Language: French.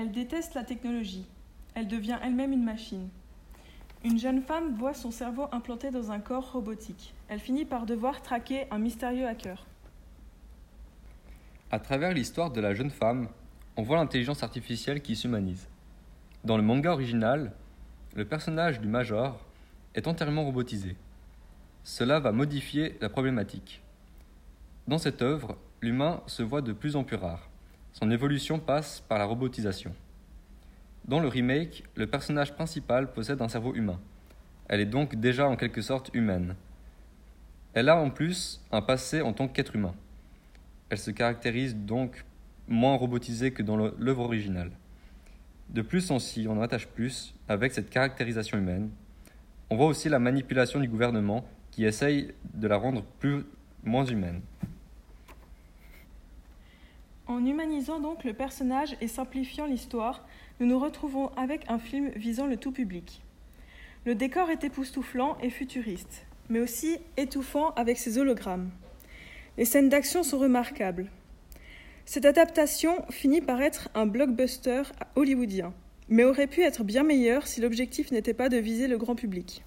Elle déteste la technologie. Elle devient elle-même une machine. Une jeune femme voit son cerveau implanté dans un corps robotique. Elle finit par devoir traquer un mystérieux hacker. À travers l'histoire de la jeune femme, on voit l'intelligence artificielle qui s'humanise. Dans le manga original, le personnage du Major est entièrement robotisé. Cela va modifier la problématique. Dans cette œuvre, l'humain se voit de plus en plus rare. Son évolution passe par la robotisation. Dans le remake, le personnage principal possède un cerveau humain. Elle est donc déjà en quelque sorte humaine. Elle a en plus un passé en tant qu'être humain. Elle se caractérise donc moins robotisée que dans l'œuvre originale. De plus, on en attache plus avec cette caractérisation humaine. On voit aussi la manipulation du gouvernement qui essaye de la rendre plus, moins humaine. En humanisant donc le personnage et simplifiant l'histoire, nous nous retrouvons avec un film visant le tout public. Le décor est époustouflant et futuriste, mais aussi étouffant avec ses hologrammes. Les scènes d'action sont remarquables. Cette adaptation finit par être un blockbuster hollywoodien, mais aurait pu être bien meilleure si l'objectif n'était pas de viser le grand public.